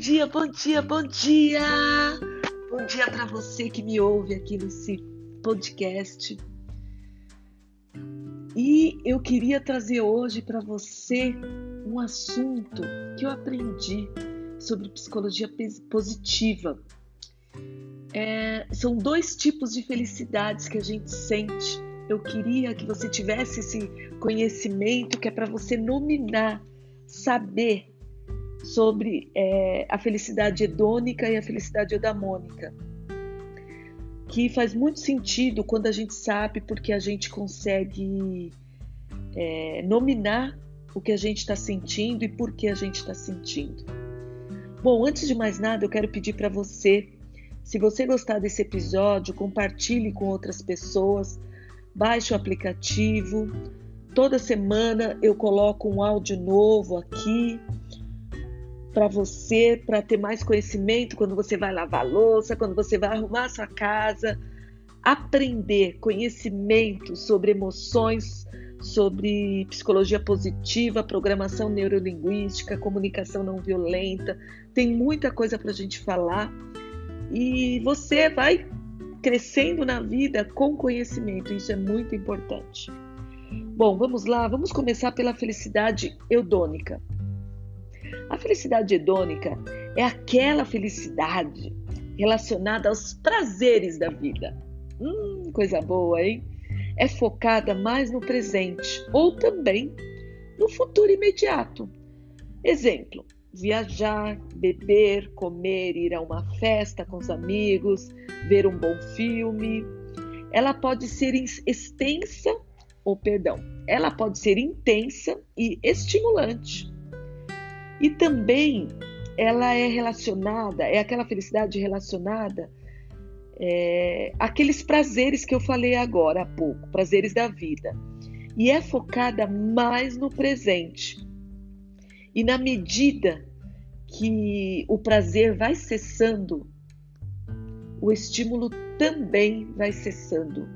dia, bom dia, bom dia! Bom dia para você que me ouve aqui nesse podcast. E eu queria trazer hoje para você um assunto que eu aprendi sobre psicologia positiva. É, são dois tipos de felicidades que a gente sente. Eu queria que você tivesse esse conhecimento que é para você nominar, saber sobre é, a felicidade hedônica e a felicidade eudamônica, que faz muito sentido quando a gente sabe porque a gente consegue é, nominar o que a gente está sentindo e por que a gente está sentindo. Bom, antes de mais nada, eu quero pedir para você, se você gostar desse episódio, compartilhe com outras pessoas, baixe o aplicativo. Toda semana eu coloco um áudio novo aqui para você, para ter mais conhecimento quando você vai lavar louça, quando você vai arrumar sua casa, aprender conhecimento sobre emoções, sobre psicologia positiva, programação neurolinguística, comunicação não violenta. Tem muita coisa para a gente falar e você vai crescendo na vida com conhecimento. Isso é muito importante. Bom, vamos lá, vamos começar pela felicidade eudônica. A felicidade hedônica é aquela felicidade relacionada aos prazeres da vida. Hum, coisa boa, hein? É focada mais no presente ou também no futuro imediato. Exemplo: viajar, beber, comer, ir a uma festa com os amigos, ver um bom filme. Ela pode ser extensa, ou perdão, ela pode ser intensa e estimulante. E também ela é relacionada, é aquela felicidade relacionada é, àqueles prazeres que eu falei agora há pouco, prazeres da vida. E é focada mais no presente. E na medida que o prazer vai cessando, o estímulo também vai cessando.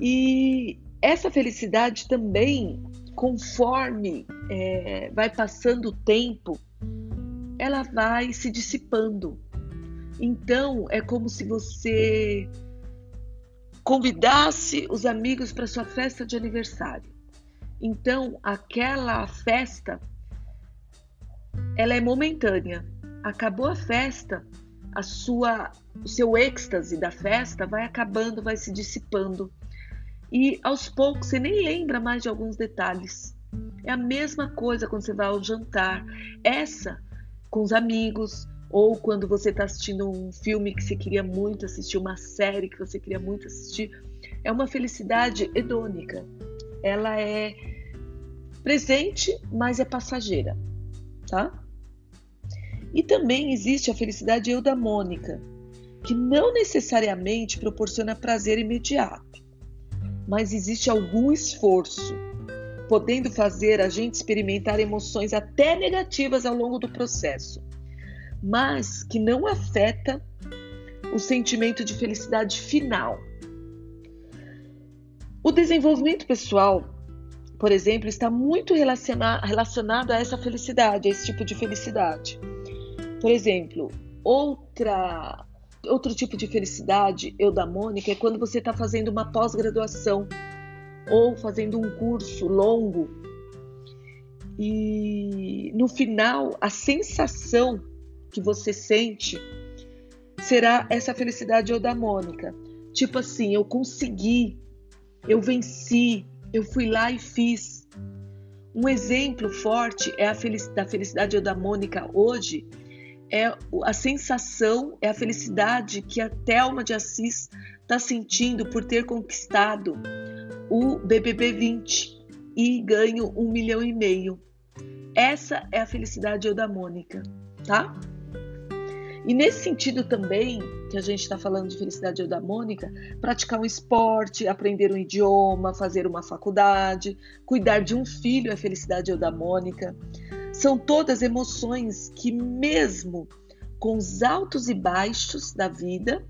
E essa felicidade também conforme é, vai passando o tempo, ela vai se dissipando. Então, é como se você convidasse os amigos para sua festa de aniversário. Então, aquela festa, ela é momentânea. Acabou a festa, a sua, o seu êxtase da festa vai acabando, vai se dissipando e aos poucos você nem lembra mais de alguns detalhes. É a mesma coisa quando você vai ao jantar. Essa com os amigos, ou quando você está assistindo um filme que você queria muito assistir, uma série que você queria muito assistir. É uma felicidade hedônica. Ela é presente, mas é passageira, tá? E também existe a felicidade eudamônica, que não necessariamente proporciona prazer imediato mas existe algum esforço, podendo fazer a gente experimentar emoções até negativas ao longo do processo, mas que não afeta o sentimento de felicidade final. O desenvolvimento pessoal, por exemplo, está muito relacionado a essa felicidade, a esse tipo de felicidade. Por exemplo, outra outro tipo de felicidade, eudamônica, é quando você está fazendo uma pós-graduação ou fazendo um curso longo e no final a sensação que você sente será essa felicidade eudamônica. Tipo assim, eu consegui, eu venci, eu fui lá e fiz. Um exemplo forte é a felicidade, da felicidade eudamônica hoje é a sensação, é a felicidade que a Thelma de Assis está sentindo por ter conquistado o BBB 20 e ganho um milhão e meio. Essa é a felicidade da Mônica, tá? E nesse sentido também, que a gente está falando de felicidade eudamônica, praticar um esporte, aprender um idioma, fazer uma faculdade, cuidar de um filho é felicidade eudamônica. São todas emoções que, mesmo com os altos e baixos da vida,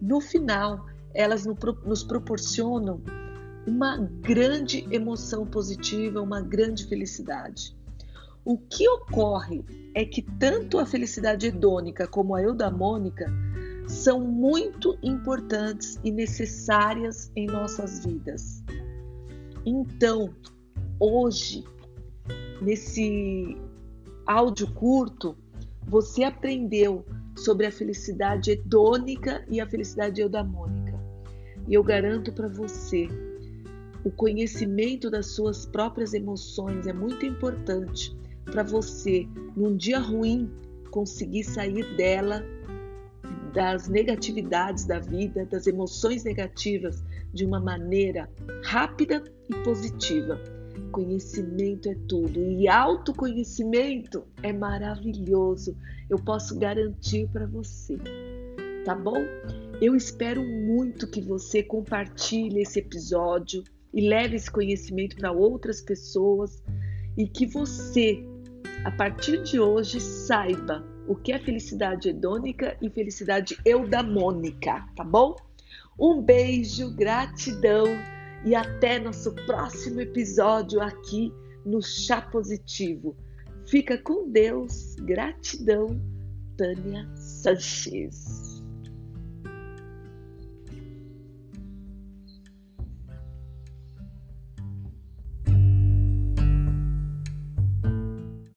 no final elas nos proporcionam uma grande emoção positiva, uma grande felicidade. O que ocorre é que tanto a felicidade hedônica como a eudamônica são muito importantes e necessárias em nossas vidas. Então, hoje, nesse áudio curto, você aprendeu sobre a felicidade hedônica e a felicidade eudamônica. E eu garanto para você, o conhecimento das suas próprias emoções é muito importante para você, num dia ruim, conseguir sair dela, das negatividades da vida, das emoções negativas, de uma maneira rápida e positiva. Conhecimento é tudo e autoconhecimento é maravilhoso. Eu posso garantir para você, tá bom? Eu espero muito que você compartilhe esse episódio e leve esse conhecimento para outras pessoas e que você, a partir de hoje, saiba o que é felicidade hedônica e felicidade eudamônica, tá bom? Um beijo, gratidão e até nosso próximo episódio aqui no Chá Positivo. Fica com Deus, gratidão, Tânia Sanches.